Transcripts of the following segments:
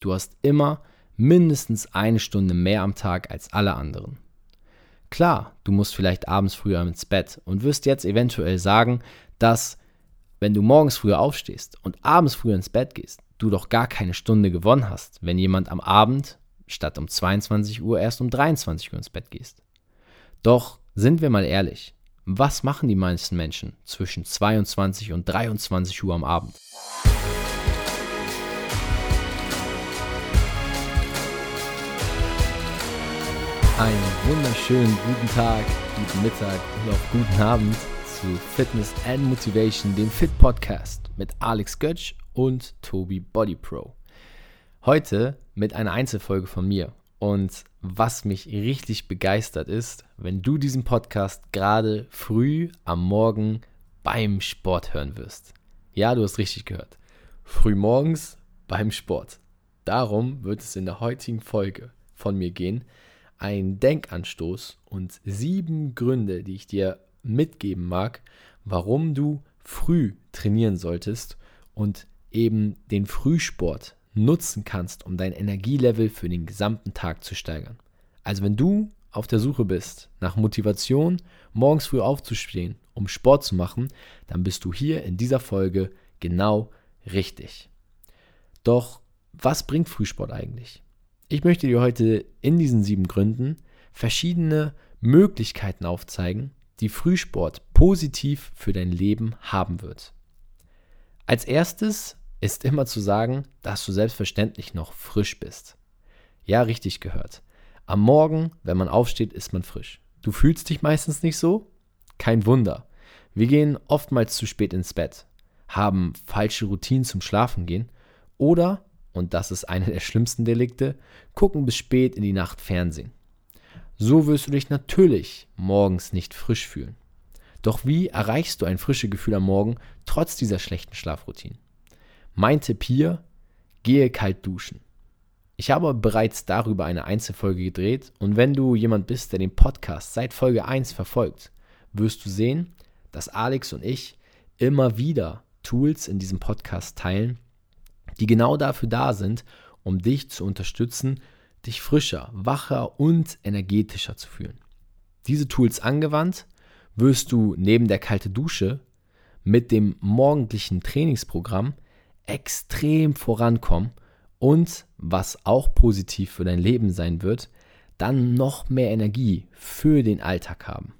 Du hast immer mindestens eine Stunde mehr am Tag als alle anderen. Klar, du musst vielleicht abends früher ins Bett und wirst jetzt eventuell sagen, dass wenn du morgens früher aufstehst und abends früher ins Bett gehst, du doch gar keine Stunde gewonnen hast, wenn jemand am Abend statt um 22 Uhr erst um 23 Uhr ins Bett gehst. Doch sind wir mal ehrlich, was machen die meisten Menschen zwischen 22 und 23 Uhr am Abend? Einen wunderschönen guten Tag, guten Mittag und auch guten Abend zu Fitness and Motivation, dem Fit Podcast mit Alex Götsch und Tobi Body Pro. Heute mit einer Einzelfolge von mir. Und was mich richtig begeistert ist, wenn du diesen Podcast gerade früh am Morgen beim Sport hören wirst. Ja, du hast richtig gehört. Früh morgens beim Sport. Darum wird es in der heutigen Folge von mir gehen, ein Denkanstoß und sieben Gründe, die ich dir mitgeben mag, warum du früh trainieren solltest und eben den Frühsport nutzen kannst, um dein Energielevel für den gesamten Tag zu steigern. Also wenn du auf der Suche bist nach Motivation, morgens früh aufzustehen, um Sport zu machen, dann bist du hier in dieser Folge genau richtig. Doch was bringt Frühsport eigentlich? Ich möchte dir heute in diesen sieben Gründen verschiedene Möglichkeiten aufzeigen, die Frühsport positiv für dein Leben haben wird. Als erstes ist immer zu sagen, dass du selbstverständlich noch frisch bist. Ja, richtig gehört. Am Morgen, wenn man aufsteht, ist man frisch. Du fühlst dich meistens nicht so? Kein Wunder. Wir gehen oftmals zu spät ins Bett, haben falsche Routinen zum Schlafengehen oder und das ist eine der schlimmsten Delikte, gucken bis spät in die Nacht Fernsehen. So wirst du dich natürlich morgens nicht frisch fühlen. Doch wie erreichst du ein frisches Gefühl am Morgen trotz dieser schlechten Schlafroutine? Mein Tipp hier, gehe kalt duschen. Ich habe bereits darüber eine Einzelfolge gedreht und wenn du jemand bist, der den Podcast seit Folge 1 verfolgt, wirst du sehen, dass Alex und ich immer wieder Tools in diesem Podcast teilen, die genau dafür da sind, um dich zu unterstützen, dich frischer, wacher und energetischer zu fühlen. Diese Tools angewandt, wirst du neben der kalten Dusche mit dem morgendlichen Trainingsprogramm extrem vorankommen und, was auch positiv für dein Leben sein wird, dann noch mehr Energie für den Alltag haben.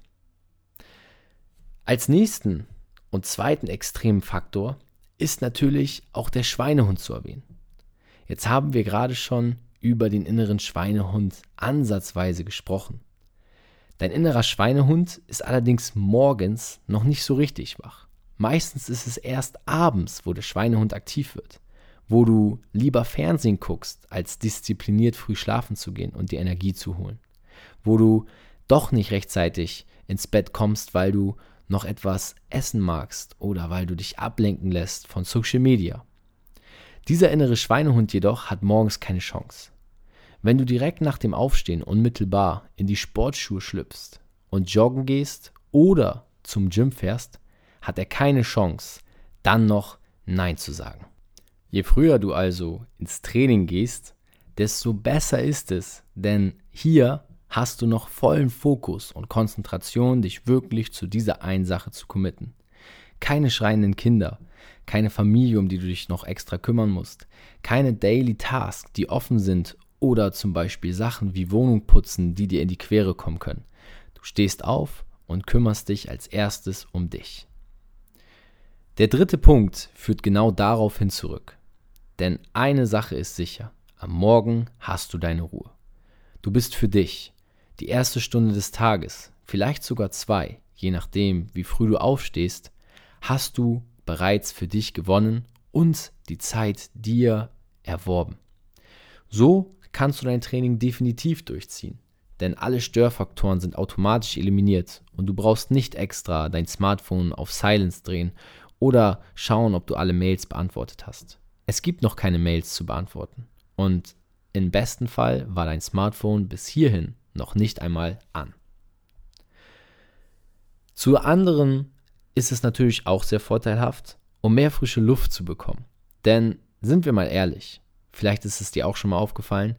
Als nächsten und zweiten extremen Faktor ist natürlich auch der Schweinehund zu erwähnen. Jetzt haben wir gerade schon über den inneren Schweinehund ansatzweise gesprochen. Dein innerer Schweinehund ist allerdings morgens noch nicht so richtig wach. Meistens ist es erst abends, wo der Schweinehund aktiv wird, wo du lieber Fernsehen guckst, als diszipliniert früh schlafen zu gehen und die Energie zu holen, wo du doch nicht rechtzeitig ins Bett kommst, weil du noch etwas essen magst oder weil du dich ablenken lässt von Social Media. Dieser innere Schweinehund jedoch hat morgens keine Chance. Wenn du direkt nach dem Aufstehen unmittelbar in die Sportschuhe schlüpfst und joggen gehst oder zum Gym fährst, hat er keine Chance, dann noch Nein zu sagen. Je früher du also ins Training gehst, desto besser ist es, denn hier hast du noch vollen Fokus und Konzentration, dich wirklich zu dieser einen Sache zu committen. Keine schreienden Kinder, keine Familie, um die du dich noch extra kümmern musst, keine Daily Tasks, die offen sind oder zum Beispiel Sachen wie Wohnung putzen, die dir in die Quere kommen können. Du stehst auf und kümmerst dich als erstes um dich. Der dritte Punkt führt genau darauf hin zurück. Denn eine Sache ist sicher, am Morgen hast du deine Ruhe. Du bist für dich, die erste Stunde des Tages, vielleicht sogar zwei, je nachdem, wie früh du aufstehst, hast du bereits für dich gewonnen und die Zeit dir erworben. So kannst du dein Training definitiv durchziehen, denn alle Störfaktoren sind automatisch eliminiert und du brauchst nicht extra dein Smartphone auf Silence drehen oder schauen, ob du alle Mails beantwortet hast. Es gibt noch keine Mails zu beantworten und im besten Fall war dein Smartphone bis hierhin noch nicht einmal an. Zu anderen ist es natürlich auch sehr vorteilhaft, um mehr frische Luft zu bekommen. Denn sind wir mal ehrlich, vielleicht ist es dir auch schon mal aufgefallen,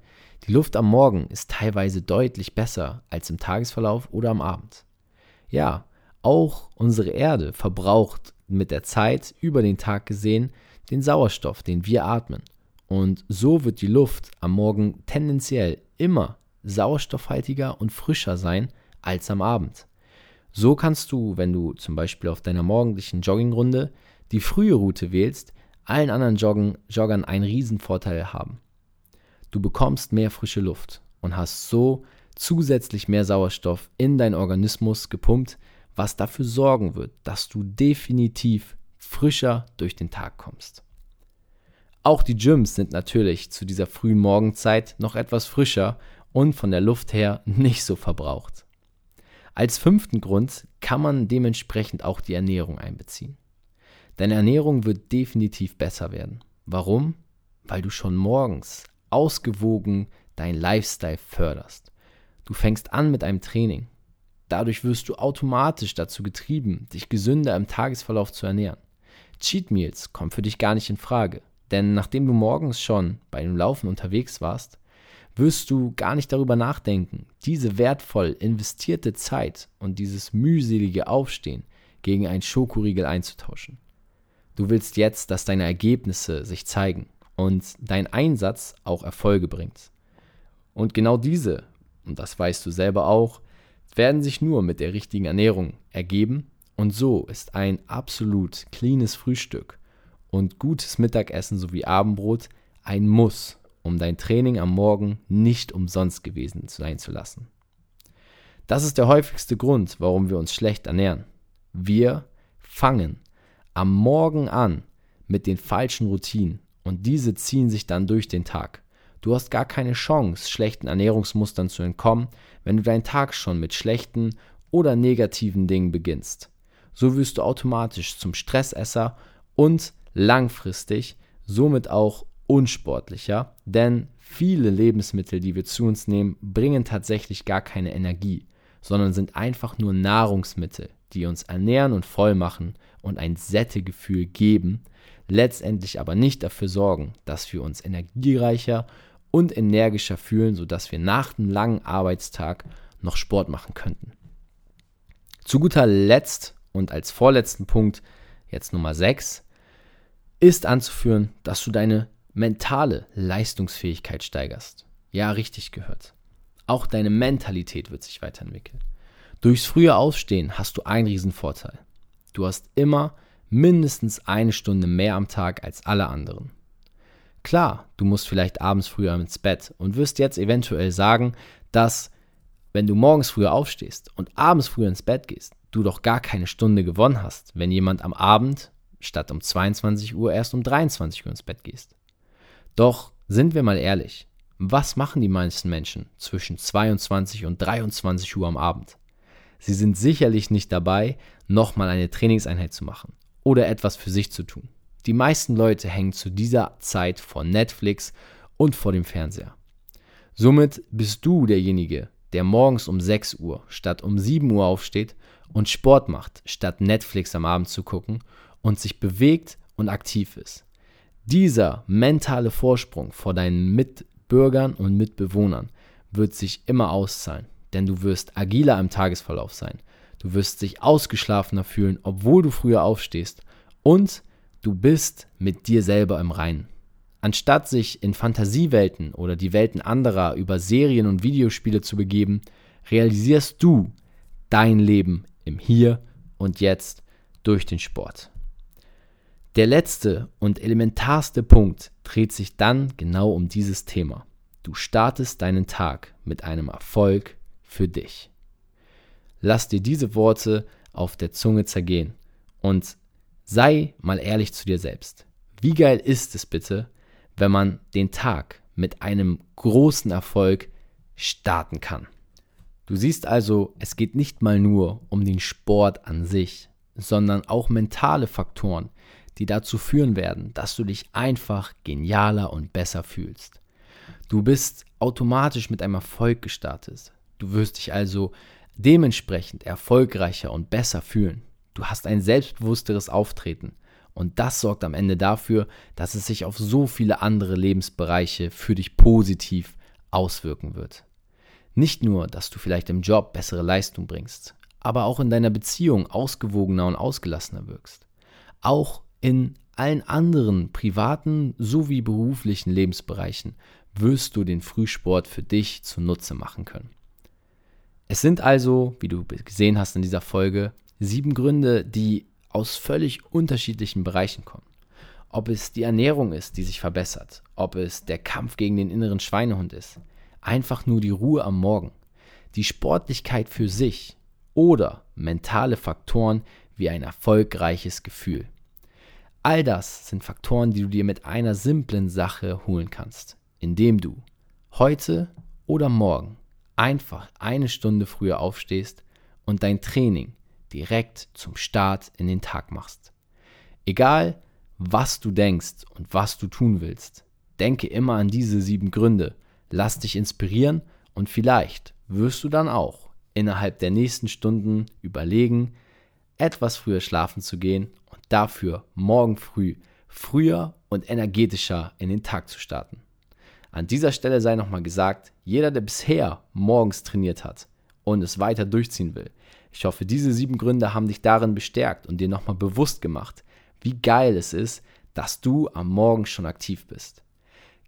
die Luft am Morgen ist teilweise deutlich besser als im Tagesverlauf oder am Abend. Ja, auch unsere Erde verbraucht mit der Zeit über den Tag gesehen den Sauerstoff, den wir atmen. Und so wird die Luft am Morgen tendenziell immer sauerstoffhaltiger und frischer sein als am Abend. So kannst du, wenn du zum Beispiel auf deiner morgendlichen Joggingrunde die frühe Route wählst, allen anderen Joggen, Joggern einen Riesenvorteil haben. Du bekommst mehr frische Luft und hast so zusätzlich mehr Sauerstoff in deinen Organismus gepumpt, was dafür sorgen wird, dass du definitiv frischer durch den Tag kommst. Auch die Gyms sind natürlich zu dieser frühen Morgenzeit noch etwas frischer und von der Luft her nicht so verbraucht. Als fünften Grund kann man dementsprechend auch die Ernährung einbeziehen. Deine Ernährung wird definitiv besser werden. Warum? Weil du schon morgens ausgewogen dein Lifestyle förderst. Du fängst an mit einem Training. Dadurch wirst du automatisch dazu getrieben, dich gesünder im Tagesverlauf zu ernähren. Cheat Meals kommen für dich gar nicht in Frage, denn nachdem du morgens schon bei dem Laufen unterwegs warst, wirst du gar nicht darüber nachdenken, diese wertvoll investierte Zeit und dieses mühselige Aufstehen gegen einen Schokoriegel einzutauschen. Du willst jetzt, dass deine Ergebnisse sich zeigen und dein Einsatz auch Erfolge bringt. Und genau diese, und das weißt du selber auch, werden sich nur mit der richtigen Ernährung ergeben und so ist ein absolut cleanes Frühstück und gutes Mittagessen sowie Abendbrot ein Muss, um dein Training am Morgen nicht umsonst gewesen sein zu lassen. Das ist der häufigste Grund, warum wir uns schlecht ernähren. Wir fangen am Morgen an mit den falschen Routinen und diese ziehen sich dann durch den Tag. Du hast gar keine Chance, schlechten Ernährungsmustern zu entkommen, wenn du deinen Tag schon mit schlechten oder negativen Dingen beginnst. So wirst du automatisch zum Stressesser und langfristig somit auch unsportlicher, denn viele Lebensmittel, die wir zu uns nehmen, bringen tatsächlich gar keine Energie, sondern sind einfach nur Nahrungsmittel, die uns ernähren und voll machen und ein Sättegefühl geben, letztendlich aber nicht dafür sorgen, dass wir uns energiereicher und energischer fühlen, sodass wir nach einem langen Arbeitstag noch Sport machen könnten. Zu guter Letzt und als vorletzten Punkt, jetzt Nummer 6, ist anzuführen, dass du deine mentale Leistungsfähigkeit steigerst. Ja, richtig gehört. Auch deine Mentalität wird sich weiterentwickeln. Durchs frühe Aufstehen hast du einen Riesenvorteil. Du hast immer mindestens eine Stunde mehr am Tag als alle anderen. Klar, du musst vielleicht abends früher ins Bett und wirst jetzt eventuell sagen, dass wenn du morgens früher aufstehst und abends früher ins Bett gehst, du doch gar keine Stunde gewonnen hast, wenn jemand am Abend statt um 22 Uhr erst um 23 Uhr ins Bett gehst. Doch sind wir mal ehrlich, was machen die meisten Menschen zwischen 22 und 23 Uhr am Abend? Sie sind sicherlich nicht dabei, nochmal eine Trainingseinheit zu machen oder etwas für sich zu tun. Die meisten Leute hängen zu dieser Zeit vor Netflix und vor dem Fernseher. Somit bist du derjenige, der morgens um 6 Uhr statt um 7 Uhr aufsteht und Sport macht, statt Netflix am Abend zu gucken und sich bewegt und aktiv ist. Dieser mentale Vorsprung vor deinen Mitbürgern und Mitbewohnern wird sich immer auszahlen, denn du wirst agiler im Tagesverlauf sein. Du wirst dich ausgeschlafener fühlen, obwohl du früher aufstehst und du bist mit dir selber im Reinen. Anstatt sich in Fantasiewelten oder die Welten anderer über Serien und Videospiele zu begeben, realisierst du dein Leben im Hier und Jetzt durch den Sport. Der letzte und elementarste Punkt dreht sich dann genau um dieses Thema. Du startest deinen Tag mit einem Erfolg für dich. Lass dir diese Worte auf der Zunge zergehen und sei mal ehrlich zu dir selbst. Wie geil ist es bitte, wenn man den Tag mit einem großen Erfolg starten kann? Du siehst also, es geht nicht mal nur um den Sport an sich, sondern auch mentale Faktoren, die dazu führen werden, dass du dich einfach genialer und besser fühlst. Du bist automatisch mit einem Erfolg gestartet. Du wirst dich also dementsprechend erfolgreicher und besser fühlen. Du hast ein selbstbewussteres Auftreten Und das sorgt am Ende dafür, dass es sich auf so viele andere Lebensbereiche für dich positiv auswirken wird. Nicht nur, dass du vielleicht im Job bessere Leistung bringst, aber auch in deiner Beziehung ausgewogener und ausgelassener wirkst. Auch in allen anderen privaten sowie beruflichen Lebensbereichen wirst du den Frühsport für dich zunutze machen können. Es sind also, wie du gesehen hast in dieser Folge, sieben Gründe, die aus völlig unterschiedlichen Bereichen kommen. Ob es die Ernährung ist, die sich verbessert, ob es der Kampf gegen den inneren Schweinehund ist, einfach nur die Ruhe am Morgen, die Sportlichkeit für sich oder mentale Faktoren wie ein erfolgreiches Gefühl. All das sind Faktoren, die du dir mit einer simplen Sache holen kannst, indem du heute oder morgen einfach eine Stunde früher aufstehst und dein Training direkt zum Start in den Tag machst. Egal, was du denkst und was du tun willst, denke immer an diese sieben Gründe, lass dich inspirieren und vielleicht wirst du dann auch innerhalb der nächsten Stunden überlegen, etwas früher schlafen zu gehen dafür morgen früh früher und energetischer in den Tag zu starten. An dieser Stelle sei nochmal gesagt, jeder, der bisher morgens trainiert hat und es weiter durchziehen will, ich hoffe, diese sieben Gründe haben dich darin bestärkt und dir nochmal bewusst gemacht, wie geil es ist, dass du am Morgen schon aktiv bist.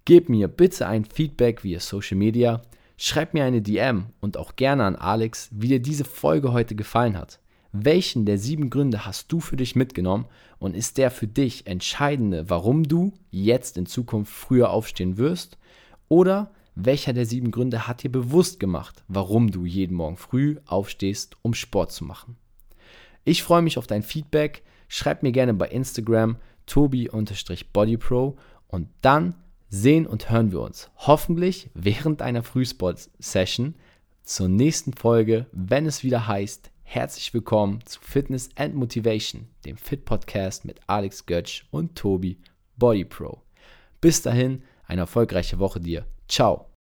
Gib mir bitte ein Feedback via Social Media, schreib mir eine DM und auch gerne an Alex, wie dir diese Folge heute gefallen hat. Welchen der sieben Gründe hast du für dich mitgenommen und ist der für dich entscheidende, warum du jetzt in Zukunft früher aufstehen wirst? Oder welcher der sieben Gründe hat dir bewusst gemacht, warum du jeden Morgen früh aufstehst, um Sport zu machen? Ich freue mich auf dein Feedback. Schreib mir gerne bei Instagram tobi-bodypro und dann sehen und hören wir uns hoffentlich während einer Frühsport-Session zur nächsten Folge, wenn es wieder heißt, herzlich willkommen zu Fitness and Motivation, dem Fit Podcast mit Alex Götsch und Tobi Bodypro. Bis dahin, eine erfolgreiche Woche dir. Ciao.